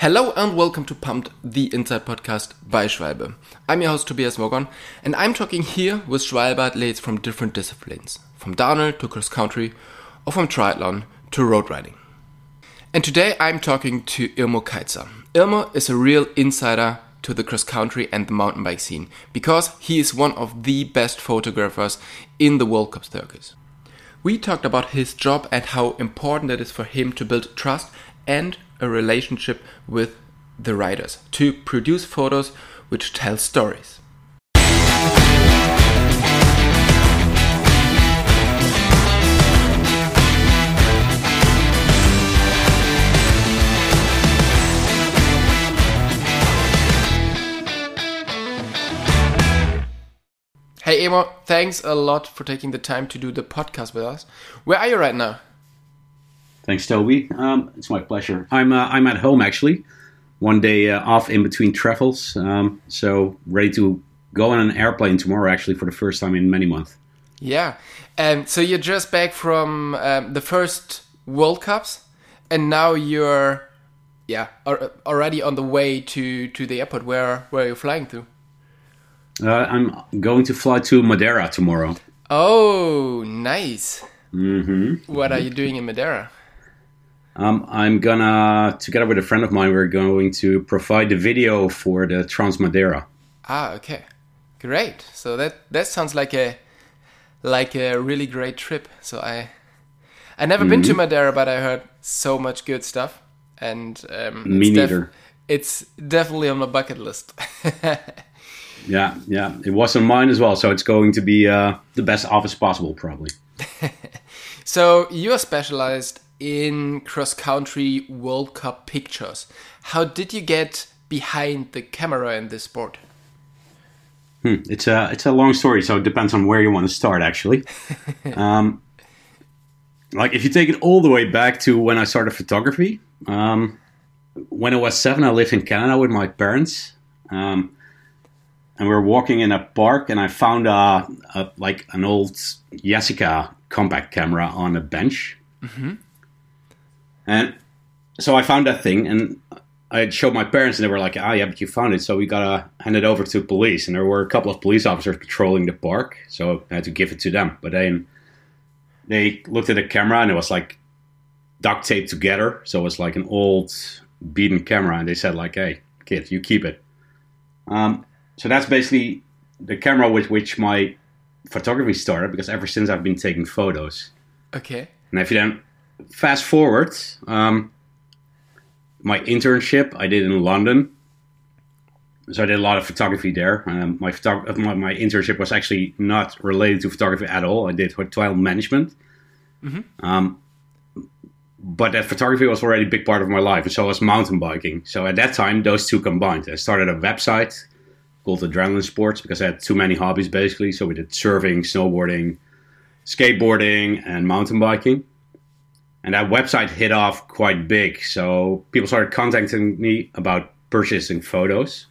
Hello and welcome to Pumped, the Inside Podcast by Schwalbe. I'm your host Tobias Morgan, and I'm talking here with Schwalbe athletes from different disciplines, from downhill to cross country, or from triathlon to road riding. And today I'm talking to Irmo Keizer. Ilmo is a real insider to the cross country and the mountain bike scene because he is one of the best photographers in the World Cup circus. We talked about his job and how important it is for him to build trust and a relationship with the riders to produce photos which tell stories. Hey Irmo, thanks a lot for taking the time to do the podcast with us. Where are you right now? Thanks, Toby. Um, it's my pleasure. I'm uh, I'm at home actually, one day uh, off in between travels. Um, so ready to go on an airplane tomorrow actually for the first time in many months. Yeah, and so you're just back from um, the first World Cups, and now you're yeah already on the way to to the airport. Where where are you flying to? Uh, I'm going to fly to Madeira tomorrow. Oh, nice. Mm-hmm. What are you doing in Madeira? Um, I'm gonna, together with a friend of mine, we're going to provide the video for the Trans Madeira. Ah, okay, great. So that that sounds like a like a really great trip. So I I never mm-hmm. been to mm-hmm. Madeira, but I heard so much good stuff. And um, me it's neither. Def- it's definitely on my bucket list. yeah, yeah, it was on mine as well. So it's going to be uh, the best office possible, probably. so you are specialized in cross country World Cup pictures. How did you get behind the camera in this sport? Hmm, it's a it's a long story, so it depends on where you want to start. Actually, um, like if you take it all the way back to when I started photography, um, when I was seven, I lived in Canada with my parents, um, and we were walking in a park, and I found a, a like an old Yashica compact camera on a bench. Mm-hmm. And so I found that thing and I showed my parents and they were like, ah, yeah, but you found it. So we got to hand it over to police. And there were a couple of police officers patrolling the park. So I had to give it to them. But then they looked at the camera and it was like duct taped together. So it was like an old beaten camera. And they said like, hey, kid, you keep it. Um, so that's basically the camera with which my photography started because ever since I've been taking photos. Okay. And if you then fast forward, um, my internship I did in London. So I did a lot of photography there. Um, my, photog- my, my internship was actually not related to photography at all. I did hotel management. Mm-hmm. Um, but that photography was already a big part of my life, and so was mountain biking. So at that time, those two combined. I started a website called Adrenaline Sports because I had too many hobbies basically. So we did surfing, snowboarding, skateboarding, and mountain biking and that website hit off quite big. So people started contacting me about purchasing photos.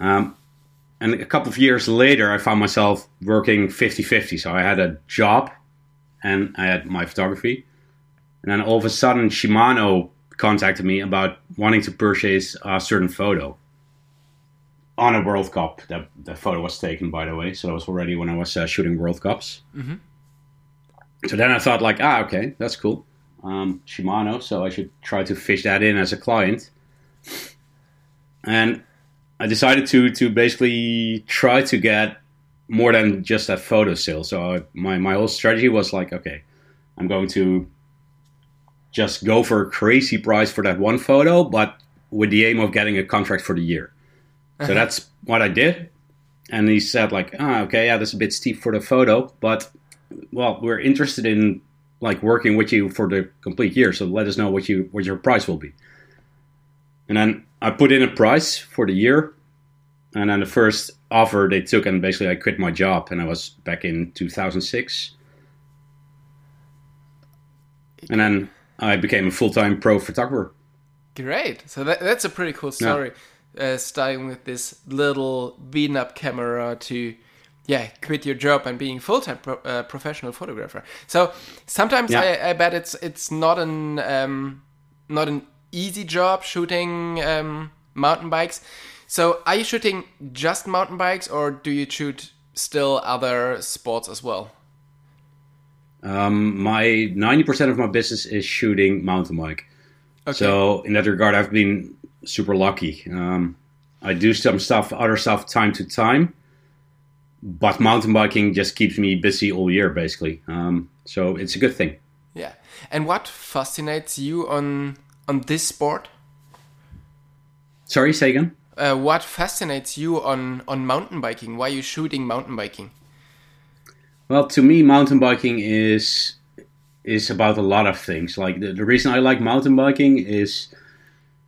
Um, and a couple of years later, I found myself working 50 50. So I had a job and I had my photography. And then all of a sudden, Shimano contacted me about wanting to purchase a certain photo on a World Cup. That, that photo was taken, by the way. So that was already when I was uh, shooting World Cups. Mm-hmm so then I thought like, ah, okay, that's cool. Um, Shimano, so I should try to fish that in as a client. And I decided to to basically try to get more than just a photo sale. So I, my my whole strategy was like, okay, I'm going to just go for a crazy price for that one photo, but with the aim of getting a contract for the year. Uh-huh. So that's what I did. And he said like, ah, okay, yeah, that's a bit steep for the photo, but well, we're interested in like working with you for the complete year. So let us know what you what your price will be. And then I put in a price for the year, and then the first offer they took, and basically I quit my job, and I was back in 2006. And then I became a full time pro photographer. Great. So that, that's a pretty cool story. Yeah. Uh, starting with this little beaten up camera to yeah quit your job and being full time pro uh, professional photographer. So sometimes yeah. I, I, bet it's it's not an um, not an easy job shooting um, mountain bikes. So, are you shooting just mountain bikes, or do you shoot still other sports as well? Um, my ninety percent of my business is shooting mountain bike. Okay. So in that regard, I've been super lucky. Um, I do some stuff, other stuff, time to time, but mountain biking just keeps me busy all year, basically. Um, so it's a good thing. Yeah. And what fascinates you on on this sport? Sorry, say again. Uh, what fascinates you on on mountain biking? Why are you shooting mountain biking? Well, to me, mountain biking is is about a lot of things. Like the, the reason I like mountain biking is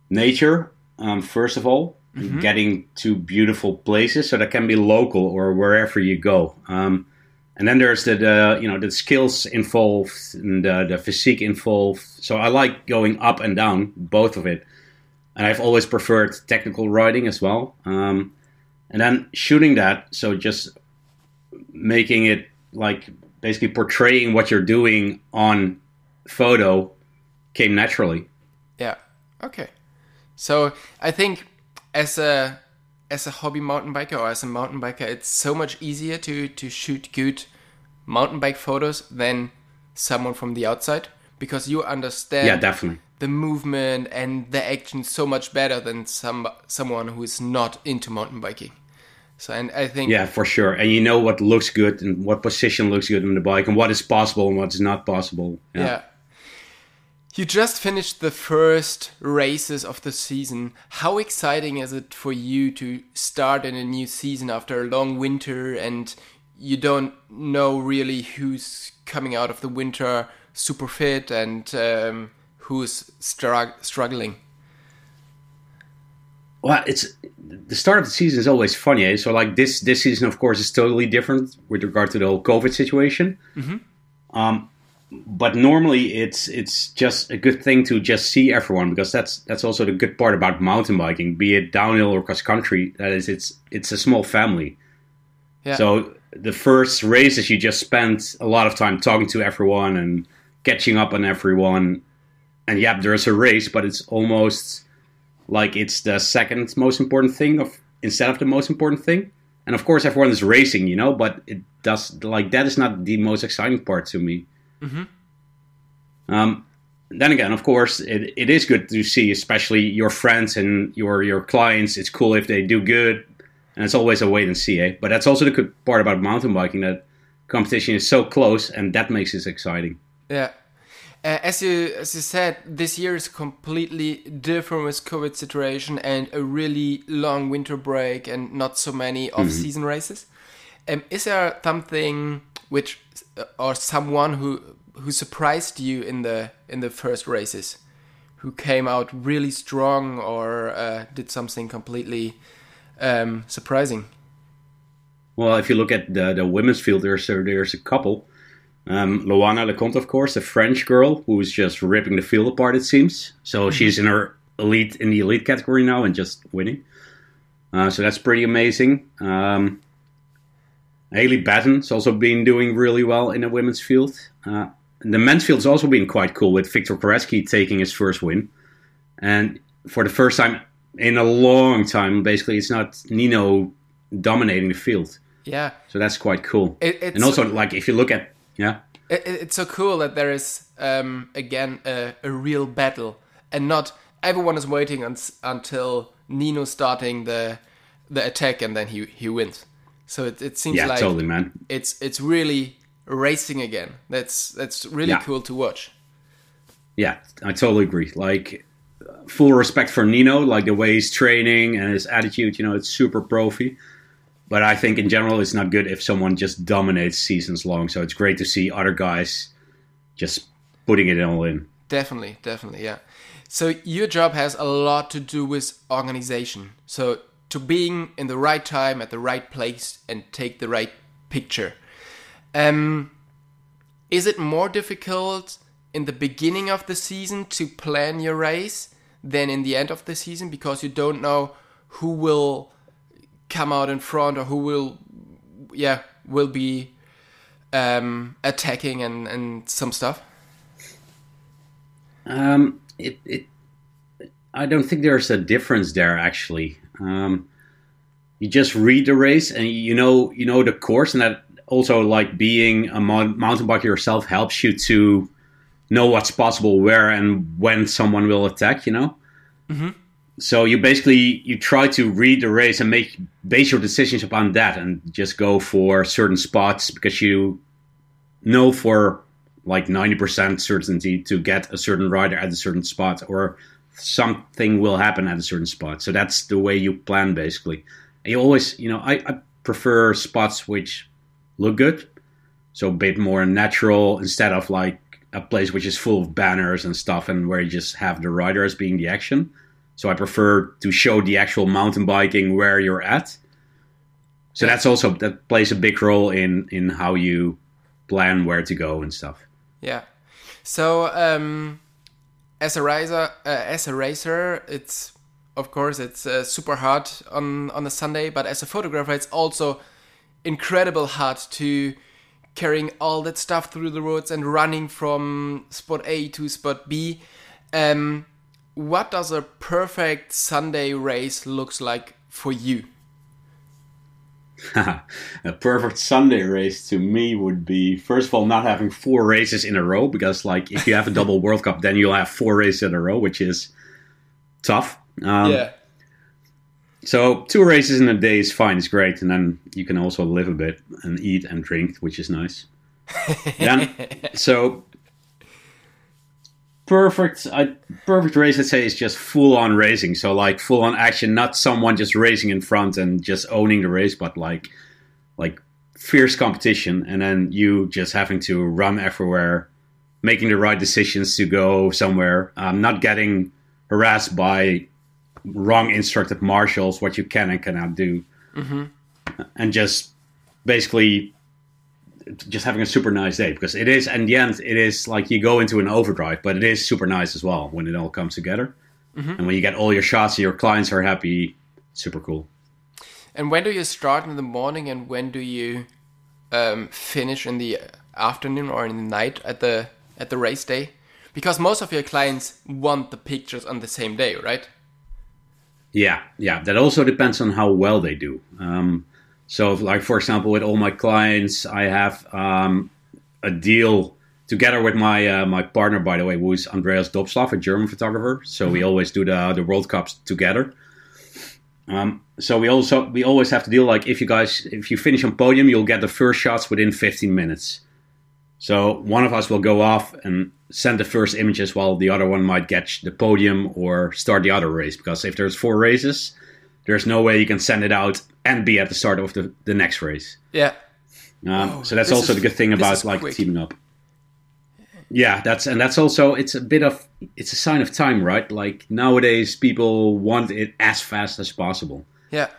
nature, um, first of all, mm-hmm. getting to beautiful places. So that can be local or wherever you go. Um, and then there's the, the, you know the skills involved and the, the physique involved. So I like going up and down, both of it. And I've always preferred technical riding as well. Um, and then shooting that, so just making it like basically portraying what you're doing on photo came naturally. Yeah. Okay. So I think as a as a hobby mountain biker or as a mountain biker, it's so much easier to to shoot good mountain bike photos than someone from the outside because you understand yeah definitely the movement and the action so much better than some someone who is not into mountain biking. So, and I think yeah, for sure. And you know what looks good and what position looks good on the bike and what is possible and what's not possible. Yeah. yeah. You just finished the first races of the season. How exciting is it for you to start in a new season after a long winter and you don't know really who's coming out of the winter super fit and um, who's strugg- struggling? Well, it's the start of the season is always funny. Eh? So, like this this season, of course, is totally different with regard to the whole COVID situation. Mm-hmm. Um, but normally, it's it's just a good thing to just see everyone because that's that's also the good part about mountain biking, be it downhill or cross country. That is, it's it's a small family. Yeah. So the first races, you just spend a lot of time talking to everyone and catching up on everyone. And yeah, there's a race, but it's almost like it's the second most important thing of instead of the most important thing. And of course, everyone is racing, you know, but it does like that is not the most exciting part to me. Mm-hmm. Um, then again, of course, it, it is good to see, especially your friends and your your clients. It's cool if they do good, and it's always a wait and see. Eh? But that's also the good part about mountain biking that competition is so close, and that makes it exciting. Yeah, uh, as you as you said, this year is completely different with COVID situation and a really long winter break and not so many off season mm-hmm. races. Um, is there something which uh, or someone who who surprised you in the in the first races, who came out really strong or uh, did something completely um, surprising? Well, if you look at the the women's field, there's there's a couple. Um, Loana Lecomte, of course, a French girl who's just ripping the field apart. It seems so. Mm-hmm. She's in her elite in the elite category now and just winning. Uh, so that's pretty amazing. Um, Haley Batten's also been doing really well in the women's field. Uh, the men's field's also been quite cool with Victor Koretsky taking his first win, and for the first time in a long time, basically, it's not Nino dominating the field. Yeah. So that's quite cool. It, and also, like, if you look at yeah. It, it's so cool that there is um, again a, a, real battle, and not everyone is waiting un- until Nino starting the the attack and then he he wins. So it, it seems yeah, like totally, man. It's it's really racing again. That's that's really yeah. cool to watch. Yeah, I totally agree. Like full respect for Nino, like the way he's training and his attitude. You know, it's super profi. But I think in general, it's not good if someone just dominates seasons long. So it's great to see other guys just putting it all in. Definitely, definitely, yeah. So your job has a lot to do with organization. So to being in the right time at the right place and take the right picture. Um, is it more difficult in the beginning of the season to plan your race than in the end of the season because you don't know who will come out in front or who will yeah will be um, attacking and, and some stuff um, it, it I don't think there's a difference there actually. Um, you just read the race and you know you know the course, and that also like being a mountain biker yourself helps you to know what's possible where and when someone will attack. You know. Mm-hmm. So you basically you try to read the race and make base your decisions upon that, and just go for certain spots because you know for like 90% certainty to get a certain rider at a certain spot or something will happen at a certain spot. So that's the way you plan basically. You always, you know, I, I prefer spots which look good. So a bit more natural instead of like a place which is full of banners and stuff and where you just have the rider as being the action. So I prefer to show the actual mountain biking where you're at. So that's also that plays a big role in in how you plan where to go and stuff. Yeah. So um, as a racer, uh, as a racer, it's of course it's uh, super hard on on a Sunday, but as a photographer, it's also incredible hard to carrying all that stuff through the roads and running from spot A to spot B. Um, what does a perfect Sunday race looks like for you? a perfect Sunday race to me would be first of all not having four races in a row because like if you have a double World Cup, then you'll have four races in a row, which is tough. Um, yeah. So two races in a day is fine, it's great, and then you can also live a bit and eat and drink, which is nice. then, so perfect a perfect race let's say is just full on racing. So like full on action not someone just racing in front and just owning the race but like like fierce competition. And then you just having to run everywhere making the right decisions to go somewhere. Um, not getting harassed by wrong instructed marshals what you can and cannot do. Mm-hmm. and just basically just having a super nice day because it is in the end it is like you go into an overdrive but it is super nice as well when it all comes together. Mm-hmm. and when you get all your shots and your clients are happy super cool. And when do you start in the morning and when do you um, finish in the afternoon or in the night at the at the race day? Because most of your clients want the pictures on the same day right? Yeah yeah. That also depends on how well they do. Um, so, like for example, with all my clients, I have um, a deal together with my uh, my partner, by the way, who is Andreas Dobslaw, a German photographer. So mm-hmm. we always do the the World Cups together. Um, so we also we always have to deal like if you guys if you finish on podium, you'll get the first shots within 15 minutes. So one of us will go off and send the first images, while the other one might get the podium or start the other race. Because if there's four races, there's no way you can send it out and be at the start of the, the next race. Yeah. Um, oh, so that's also is, the good thing about like quick. teaming up. Yeah, that's and that's also it's a bit of it's a sign of time, right? Like nowadays, people want it as fast as possible. Yeah.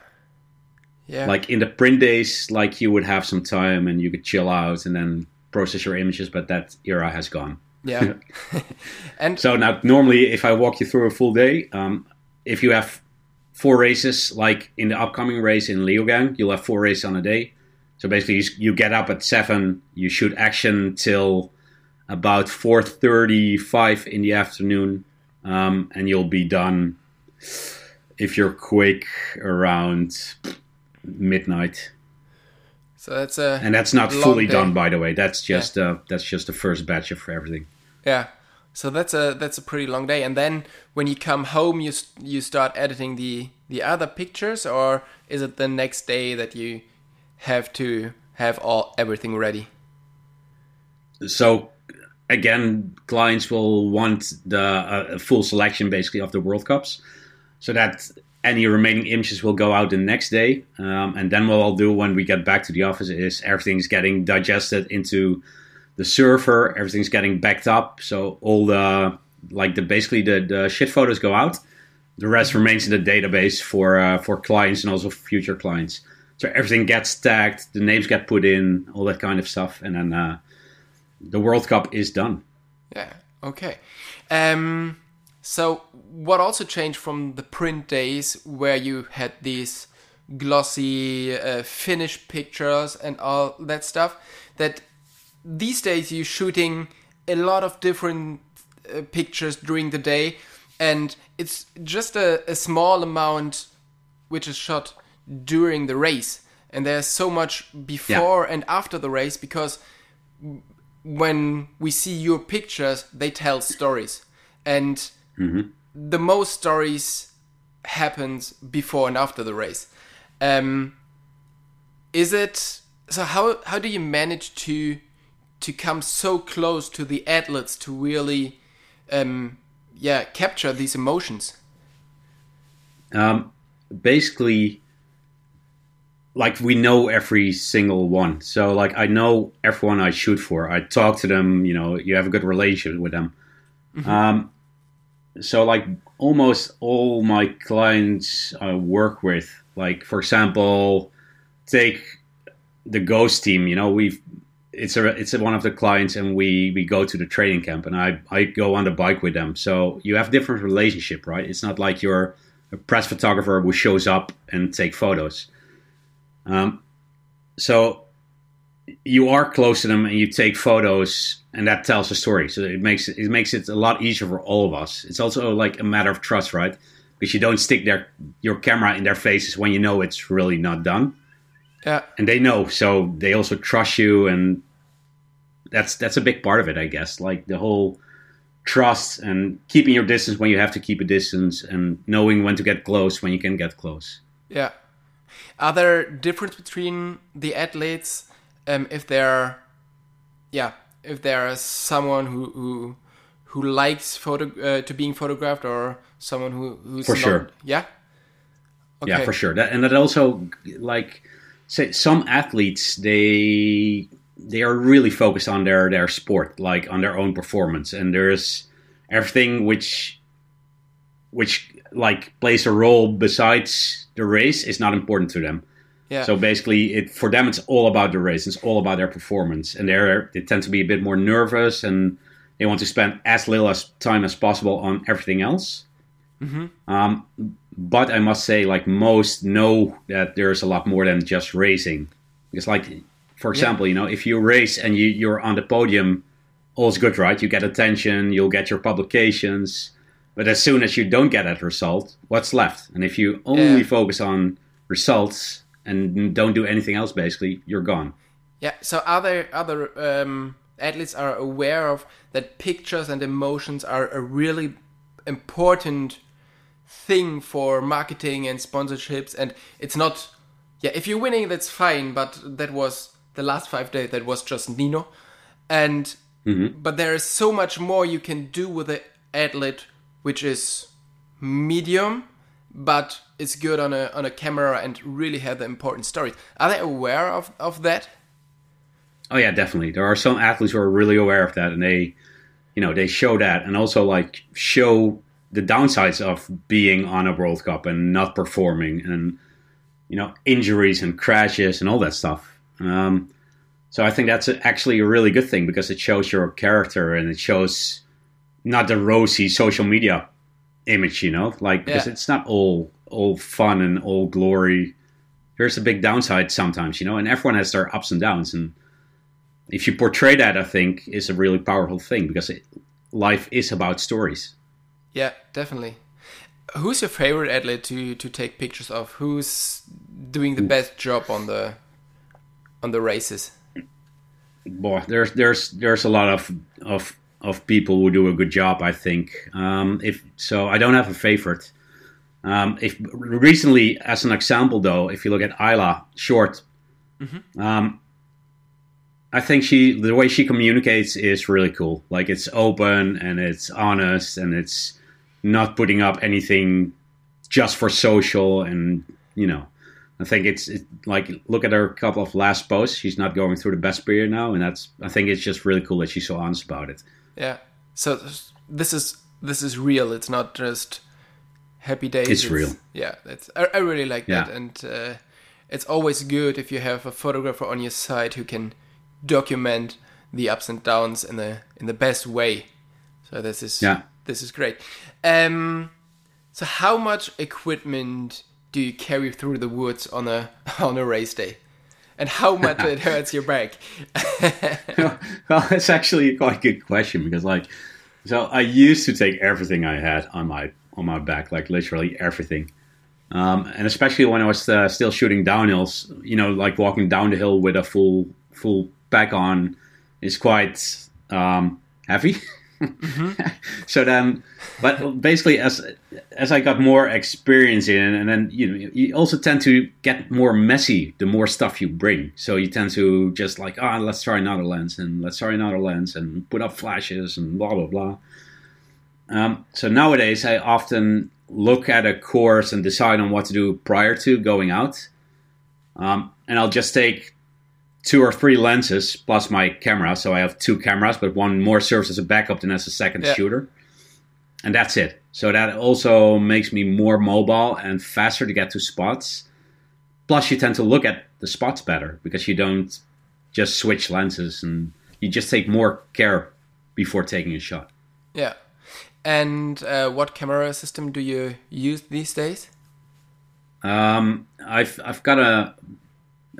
Yeah. Like in the print days, like you would have some time and you could chill out and then process your images, but that era has gone. Yeah. and so now, normally, if I walk you through a full day, um, if you have four races, like in the upcoming race in Leogang, you'll have four races on a day. So basically, you, you get up at seven, you shoot action till about four thirty-five in the afternoon, um, and you'll be done if you're quick around midnight. So that's a and that's not fully day. done, by the way. That's just yeah. uh, that's just the first batch of everything. Yeah. So that's a that's a pretty long day. And then when you come home, you you start editing the the other pictures, or is it the next day that you have to have all everything ready? So again, clients will want the uh, full selection basically of the World Cups, so that any remaining images will go out the next day. Um, and then what I'll do when we get back to the office is everything's getting digested into the server, everything's getting backed up. So all the like the basically the, the shit photos go out. The rest remains in the database for uh, for clients and also future clients. So everything gets tagged, the names get put in, all that kind of stuff, and then uh, the World Cup is done. Yeah. Okay. Um, so what also changed from the print days where you had these glossy uh, finished pictures and all that stuff that these days you're shooting a lot of different uh, pictures during the day and it's just a, a small amount which is shot during the race, and there's so much before and after the race because when we see your pictures, they tell stories, and the most stories happens before and after the race. Um, is it so? How how do you manage to to come so close to the athletes to really, um, yeah, capture these emotions? Um, basically, like we know every single one. So like I know everyone I shoot for. I talk to them. You know, you have a good relationship with them. Um, so like almost all my clients I work with, like for example, take the Ghost team. You know, we've it's a it's one of the clients, and we we go to the training camp, and I I go on the bike with them. So you have different relationship, right? It's not like you're a press photographer who shows up and take photos. Um, so you are close to them and you take photos and that tells a story so it makes it, it makes it a lot easier for all of us it's also like a matter of trust right because you don't stick their your camera in their faces when you know it's really not done Yeah, and they know so they also trust you and that's that's a big part of it i guess like the whole trust and keeping your distance when you have to keep a distance and knowing when to get close when you can get close yeah. Are there difference between the athletes um, if they're, yeah, if there is someone who who who likes photo uh, to being photographed or someone who who's For not- sure. Yeah. Yeah, for sure. That, and that also, like, say some athletes, they they are really focused on their their sport, like on their own performance, and there's everything which which like plays a role besides the race is not important to them. Yeah. So basically, it for them it's all about the race. It's all about their performance, and they're they tend to be a bit more nervous, and they want to spend as little as time as possible on everything else. Hmm. Um, but I must say, like most know that there's a lot more than just racing. Because, like, for example, you know, if you race and you, you're on the podium, all's good, right? You get attention, you'll get your publications. But as soon as you don't get that result, what's left? And if you only Yeah. focus on results and don't do anything else, basically, you're gone. Yeah. So other other um, athletes are aware of that pictures and emotions are a really important thing for marketing and sponsorships, and it's not. Yeah, if you're winning, that's fine. But that was the last five days. That was just Nino, and mm-hmm. but there is so much more you can do with the athlete, which is medium, but it's good on a on a camera and really have the important stories. Are they aware of of that? Oh yeah, definitely. There are some athletes who are really aware of that, and they, you know, they show that, and also like show the downsides of being on a World Cup and not performing, and you know, injuries and crashes and all that stuff. Um, so I think that's actually a really good thing because it shows your character and it shows not the rosy social media image, you know, like because Yeah. it's not all all fun and all glory. There's a big downside sometimes, you know, and everyone has their ups and downs, and if you portray that, I think is a really powerful thing because it, life is about stories. Yeah, definitely. Who's your favorite athlete to to take pictures of? Who's doing the best job on the on the races? Boy, there's there's there's a lot of of of people who do a good job. I think. Um, if so, I don't have a favorite. Um, if recently, as an example, though, if you look at Isla Short, um, I think she the way she communicates is really cool. Like it's open and it's honest and it's not putting up anything just for social and you know. I think it's it, like look at her couple of last posts. She's not going through the best period now, and that's I think it's just really cool that she's so honest about it. Yeah. So this is this is real. It's not just happy days. It's real. Yeah, that's I, I really like that, and uh, it's always good if you have a photographer on your side who can document the ups and downs in the in the best way. So this is Yeah. This is great. Um, so how much equipment do you carry through the woods on a on a race day? And how much it hurts your back? well, it's actually quite a quite good question because, like, So I used to take everything I had on my on my back, like literally everything. Um, and especially when I was uh, still shooting downhills, you know, like walking down the hill with a full full pack on is quite um, heavy. Mm-hmm. so then, but basically, as as I got more experience in, and then you know, you also tend to get more messy the more stuff you bring. So you tend to just like, ah, oh, let's try another lens, and let's try another lens, and put up flashes, and blah blah blah. Um, so nowadays, I often look at a course and decide on what to do prior to going out, um, and I'll just take two or three lenses plus my camera. So I have two cameras, but one more serves as a backup than as a second yeah. shooter. And that's it. So that also makes me more mobile and faster to get to spots. Plus, you tend to look at the spots better because you don't just switch lenses and you just take more care before taking a shot. Yeah. And uh, what camera system do you use these days? Um, I've I've got a,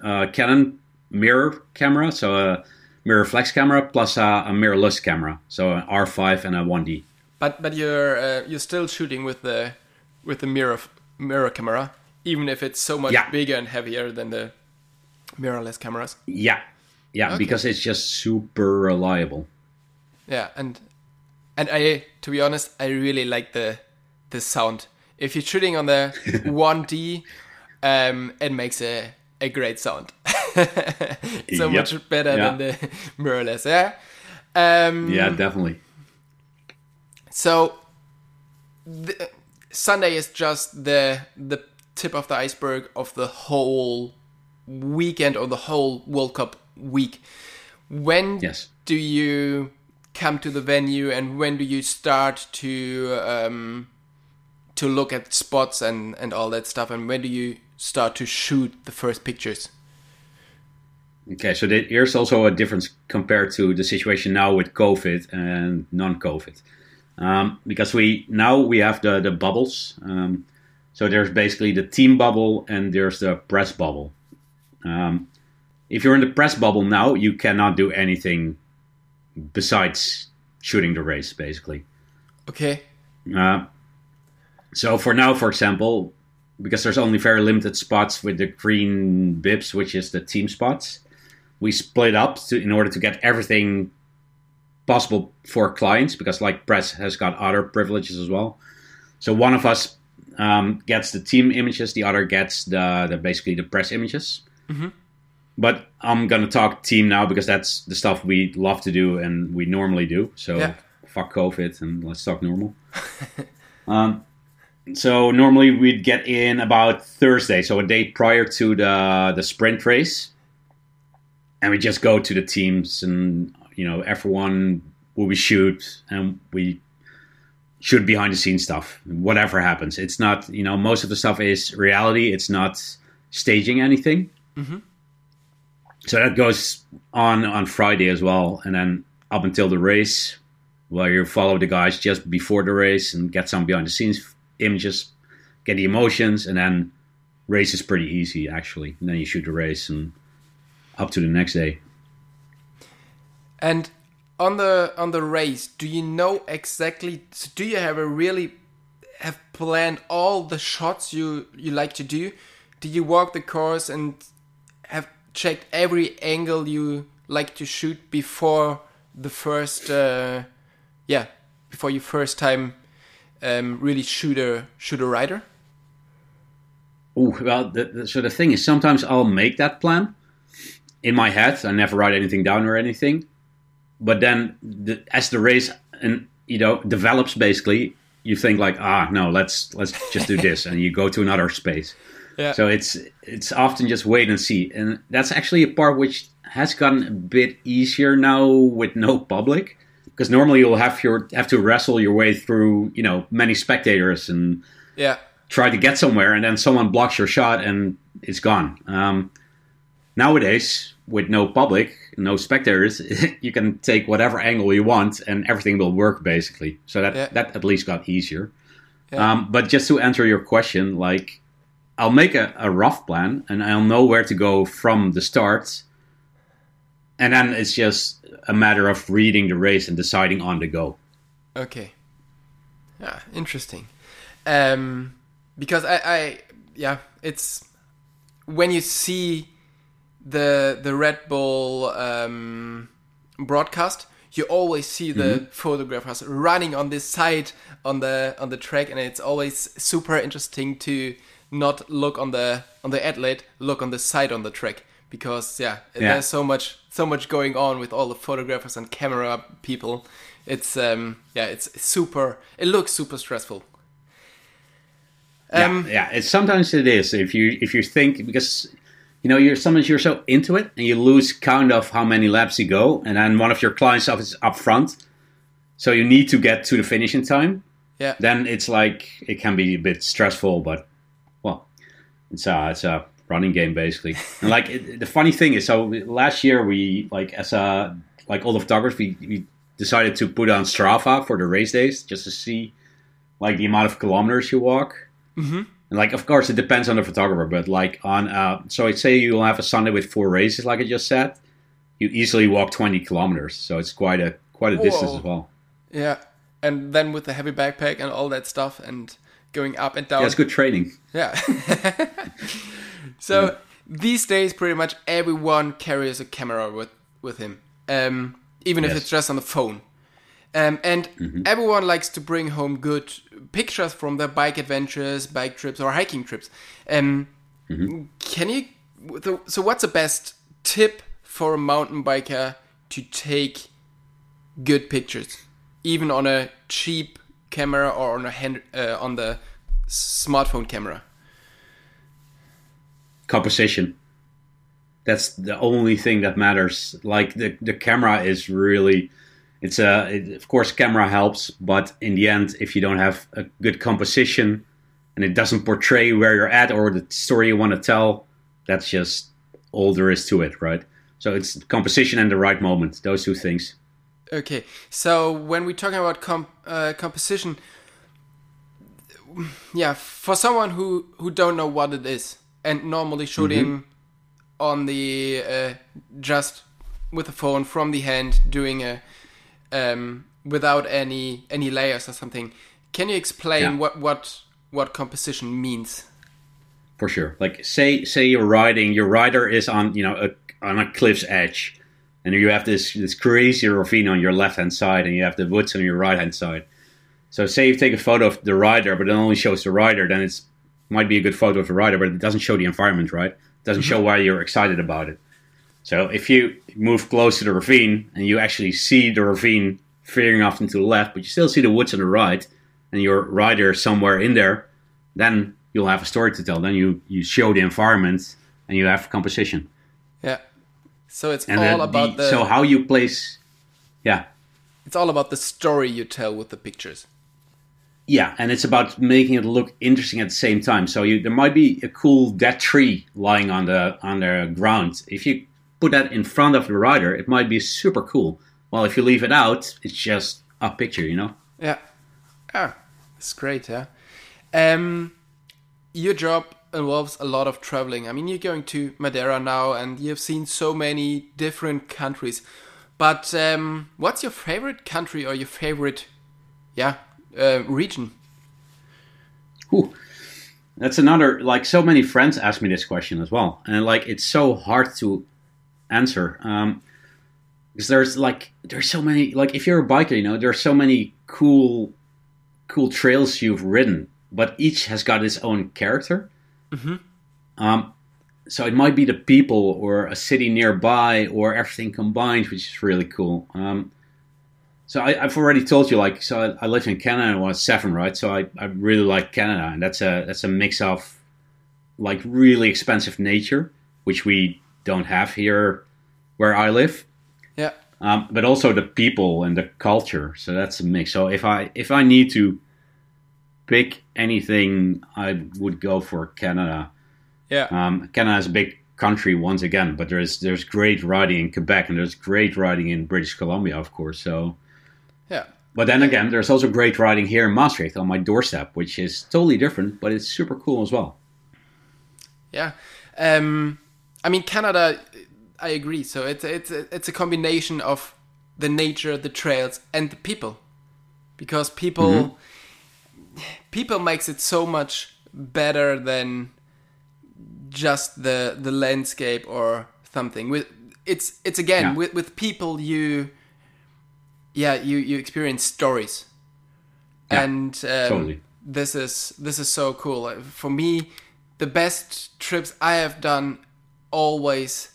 a Canon mirror camera, so a mirror flex camera plus a, a mirrorless camera, so an R5 and a 1D. But but you're uh, you're still shooting with the with the mirror mirror camera, even if it's so much yeah. bigger and heavier than the mirrorless cameras. Yeah, yeah, okay. because it's just super reliable. Yeah, and and I to be honest, I really like the the sound. If you're shooting on the 1D, um, it makes a a great sound. So yep. much better yeah. than the mirrorless. Yeah. Um, yeah, definitely. So, the, Sunday is just the the tip of the iceberg of the whole weekend or the whole World Cup week. When yes. do you come to the venue, and when do you start to um, to look at spots and and all that stuff, and when do you start to shoot the first pictures? Okay, so here's also a difference compared to the situation now with COVID and non-COVID, um, because we now we have the the bubbles. Um, so there's basically the team bubble and there's the press bubble. Um, if you're in the press bubble now, you cannot do anything besides shooting the race, basically. Okay. Uh, so for now, for example, because there's only very limited spots with the green bibs, which is the team spots. We split up to, in order to get everything possible for clients because like press has got other privileges as well. So one of us um, gets the team images, the other gets the, the basically the press images. Mm-hmm. But I'm gonna talk team now because that's the stuff we love to do and we normally do. So yeah. fuck COVID and let's talk normal. um, so normally we'd get in about Thursday, so a day prior to the the sprint race, and we just go to the teams, and you know everyone will be shoot, and we shoot behind the scenes stuff. Whatever happens, it's not you know most of the stuff is reality. It's not staging anything. Mm-hmm. So that goes on on Friday as well, and then up until the race, where you follow the guys just before the race and get some behind the scenes images, get the emotions, and then race is pretty easy actually. And then you shoot the race and up to the next day. And on the on the race, do you know exactly? Do you have a really have planned all the shots you you like to do? Do you walk the course and have checked every angle you like to shoot before the first? Uh, yeah, before your first time um, really shoot a shoot a rider? Oh well, the, the, so the thing is, sometimes I'll make that plan in my head. I never write anything down or anything. But then, the, as the race and you know develops, basically, you think like, ah, no, let's let's just do this, and you go to another space. Yeah. So it's it's often just wait and see, and that's actually a part which has gotten a bit easier now with no public because normally you'll have your have to wrestle your way through you know many spectators and yeah try to get somewhere and then someone blocks your shot and it's gone um, nowadays with no public no spectators you can take whatever angle you want and everything will work basically so that yeah. that at least got easier yeah. um, but just to answer your question like i'll make a, a rough plan and i'll know where to go from the start and then it's just a matter of reading the race and deciding on the go. Okay. Yeah, interesting. Um, because I, I, yeah, it's when you see the the Red Bull um, broadcast, you always see the Mm-hmm. photographers running on this side on the on the track, and it's always super interesting to not look on the on the athlete, look on the side on the track because yeah, Yeah. there's so much so much going on with all the photographers and camera people. It's um yeah, it's super. It looks super stressful. Um, yeah, yeah. It's sometimes it is if you if you think because you know you're sometimes you're so into it and you lose count of how many laps you go, and then one of your clients is up front, so you need to get to the finish in time. yeah, Then it's like it can be a bit stressful, but well, it's a it's a running game basically. and like it, the funny thing is, so last year we like as a like all the photographers we, we decided to put on Strava for the race days just to see like the amount of kilometers you walk. Mm-hmm. And like, of course, it depends on the photographer, but like on, uh, so I'd say you'll have a Sunday with four races, like I just said. You easily walk 20 kilometers, so it's quite a quite a distance as well. yeah, and then with the heavy backpack and all that stuff and going up and down. Yeah, it's good training. Yeah. so these days, pretty much everyone carries a camera with with him, um, even if it's just on the phone. Um, and everyone likes to bring home good pictures from their bike adventures, bike trips, or hiking trips. Um, Can you? so- So, what's the best tip for a mountain biker to take good pictures, even on a cheap camera or on a hand, uh, on the smartphone camera? Composition. That's the only thing that matters. Like the the camera is really, it's a it, of course camera helps, but in the end, if you don't have a good composition and it doesn't portray where you're at or the story you want to tell, that's just all there is to it, right? So it's composition and the right moment. Those two things. Okay, so when we're talking about comp- uh, composition, yeah, for someone who who don't know what it is and normally shooting on the uh, just with a phone from the hand, doing a um, without any any layers or something, can you explain Yeah. what what what composition means? for sure. Like say say you're riding, your rider is on you know a, on a cliff's edge, and you have this this crazy ravine on your left hand side, and you have the woods on your right hand side. So say you take a photo of the rider, but it only shows the rider, then it's might be a good photo of the rider, but it doesn't show the environment, right? It doesn't show why you're excited about it. So if you move close to the ravine and you actually see the ravine veering off into the left, but you still see the woods on the right, and your rider is somewhere in there, then you'll have a story to tell. Then you, you show the environment and you have composition. Yeah, so it's And all the- about the, so how you place, yeah, it's all about the story you tell with the pictures. yeah, and it's about making it look interesting at the same time. So you there might be a cool dead tree lying on the on the ground. If you put that in front of the rider, it might be super cool. Well, if you leave it out, it's just a picture, you know. Yeah. Ah, it's great, yeah. Um, your job involves a lot of traveling. I mean, you're going to Madeira now, and you've seen so many different countries. But um, what's your favorite country or your favorite, yeah, uh, region? Whew. That's another like so many friends ask me this question as well, and like it's so hard to answer um, because there's like there's so many like if you're a biker, you know, there's so many cool cool trails you've ridden, but each has got its own character. Um, so it might be the people or a city nearby or everything combined, which is really cool. Um, so I, I've already told you, like, so I, I lived in Canada when I was seven, right? So I, I really like Canada, and that's a that's a mix of like really expensive nature, which we don't have here where I live, Yeah. um, but also the people and the culture. So that's a mix. So if I if I need to pick anything, I would go for Canada. Yeah. Um, Canada is a big country once again, but there's there's great riding in Quebec and there's great riding in British Columbia, of course. So, Yeah. but then again, there's also great riding here in Maastricht on my doorstep, which is totally different, but it's super cool as well. Yeah. Um, I mean, Canada, I agree. So it's it's it's a combination of the nature, the trails, and the people. because people people makes it so much better than just the the landscape or something. With it's it's again Yeah. with with people you yeah you you experience stories Yeah, and um, totally. this is this is so cool for me the best trips i have done always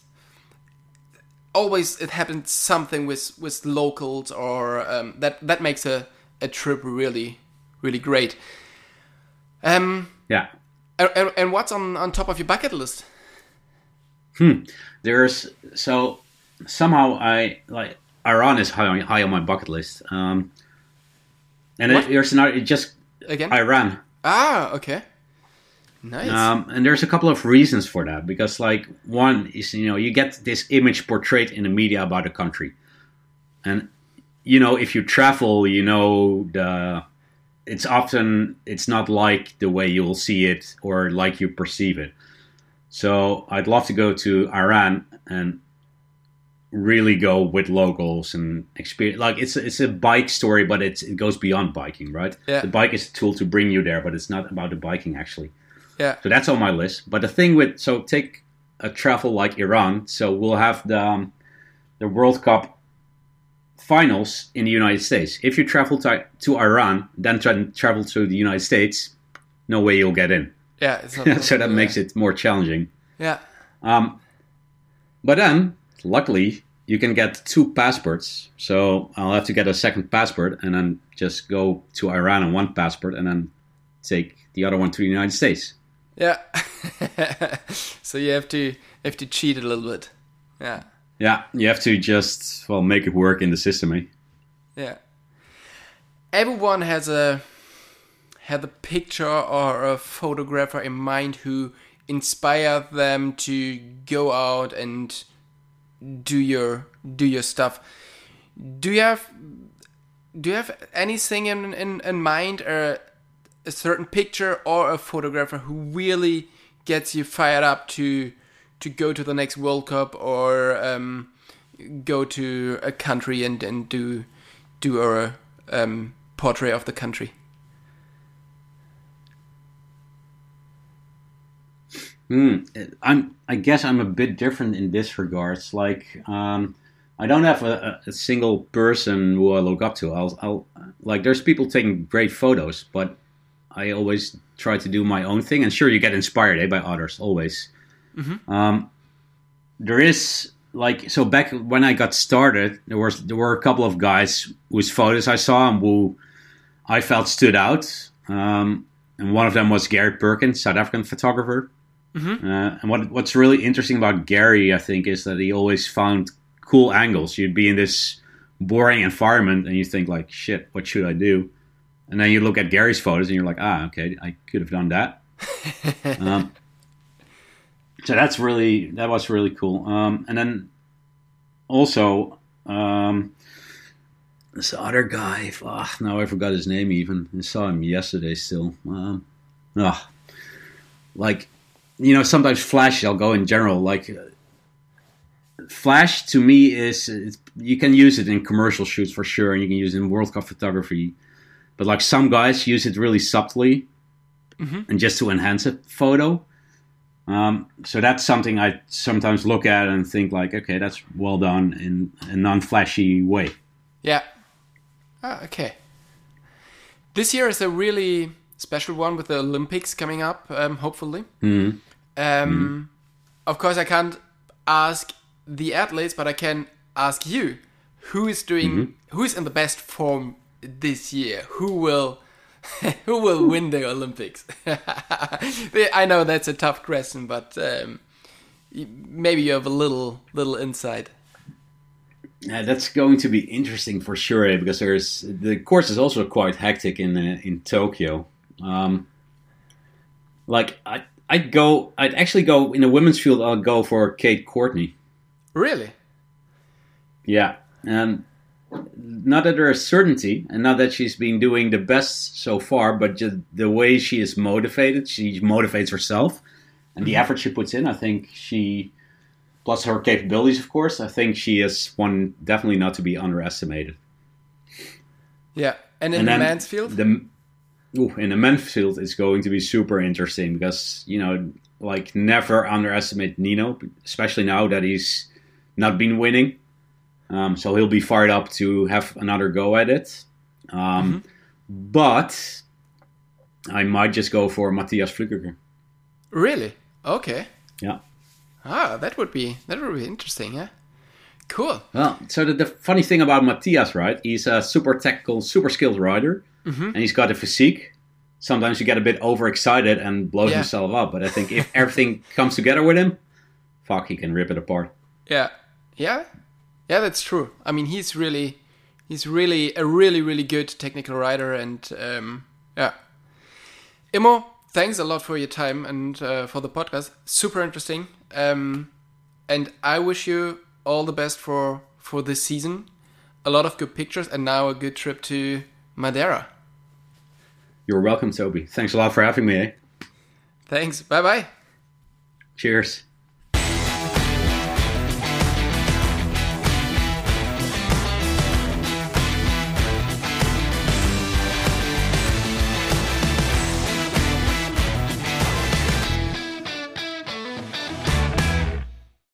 always it happens something with with locals or um, that that makes a a trip really really great um Yeah. and, and, what's on on top of your bucket list Hmm. There's so somehow I like Iran is high on, high on my bucket list. Um, and it, there's another it just again Iran. ah okay nice Um, and there's a couple of reasons for that because like one is you know you get this image portrayed in the media about a country, and you know if you travel you know the it's often it's not like the way you will see it or like you perceive it. So I'd love to go to Iran and really go with locals and experience like it's it's a bike story but it's it goes beyond biking right Yeah. the bike is a tool to bring you there but it's not about the biking actually yeah so that's on my list. But the thing with so take a travel like Iran. So we'll have the um, the World Cup finals in the United States. If you travel to, to Iran, then try and travel to the United States, no way you'll get in. yeah it's not so that makes it more challenging. yeah Um, but then, luckily, you can get two passports. So I'll have to get a second passport and then just go to Iran on one passport and then take the other one to the United States. Yeah. so you have to have to cheat a little bit. Yeah. Yeah, you have to just well make it work in the system. Eh? Yeah. Everyone has a had a picture or a photographer in mind who inspired them to go out and do your do your stuff. Do you have do you have anything in in, in mind or a certain picture or a photographer who really gets you fired up to to go to the next World Cup or um, go to a country and, and do do a um, portrait of the country. Hmm. I'm. I guess I'm a bit different in this regards. Like, um, I don't have a, a, a single person who I look up to. I'll, I'll like. There's people taking great photos, but I always try to do my own thing. And sure, you get inspired eh, by others always. Um, there is like so back when I got started, there was there were a couple of guys whose photos I saw and who I felt stood out. Um, and one of them was Gary Perkins, South African photographer. Uh, and what what's really interesting about Gary, I think, is that he always found cool angles. You'd be in this boring environment, and you think like, "Shit, what should I do?" And then you look at Gary's photos, and you're like, "Ah, okay, I could have done that." um, so that's really that was really cool. Um, and then also um, this other guy, ah, now I forgot his name. Even I saw him yesterday. Still, um, ah, like you know, sometimes Flash. I'll go in general. Like uh, Flash to me is it's, you can use it in commercial shoots for sure, and you can use it in World Cup photography. But like some guys use it really subtly, and just to enhance a photo. Um, so that's something I sometimes look at and think like, okay, that's well done in a non-flashy way. Yeah. Ah, okay. This year is a really special one with the Olympics coming up, um, hopefully. Mhm. Um, Of course, I can't ask the athletes, but I can ask you who is doing, who is in the best form this year? Who will, who will win the Olympics? I know that's a tough question, but um, maybe you have a little, little insight. Yeah, that's going to be interesting for sure eh, because there's the course is also quite hectic in uh, in Tokyo. Um, like I I'd go I'd actually go in the women's field. I'll go for Kate Courtney. Really? Yeah, and not that there's certainty, and not that she's been doing the best so far, but just the way she is motivated, she motivates herself, and the mm-hmm. effort she puts in. I think she, plus her capabilities, of course. I think she is one definitely not to be underestimated. Yeah, And in And the men's field? The ooh, in the men's field, it's going to be super interesting because you know, like never underestimate Nino, especially now that he's not been winning. Um, so he'll be fired up to have another go at it. Um, But I might just go for Mathias Flückiger. Really? Okay. Yeah. Ah, that would be that would be interesting, yeah. Cool. Well, so the, the funny thing about Matthias, right? He's a super technical, super skilled rider, and he's got a physique. Sometimes you get a bit overexcited and blows Yeah. himself up, but I think if everything comes together with him, fuck, he can rip it apart. Yeah. Yeah. Yeah, that's true. I mean, he's really he's really a really really good technical rider and um yeah. Irmo, thanks a lot for your time and uh, for the podcast. Super interesting. Um and I wish you all the best for for this season. A lot of good pictures and now a good trip to Madeira. You're welcome, Toby. Thanks a lot for having me. Eh? Thanks. Bye bye. Cheers.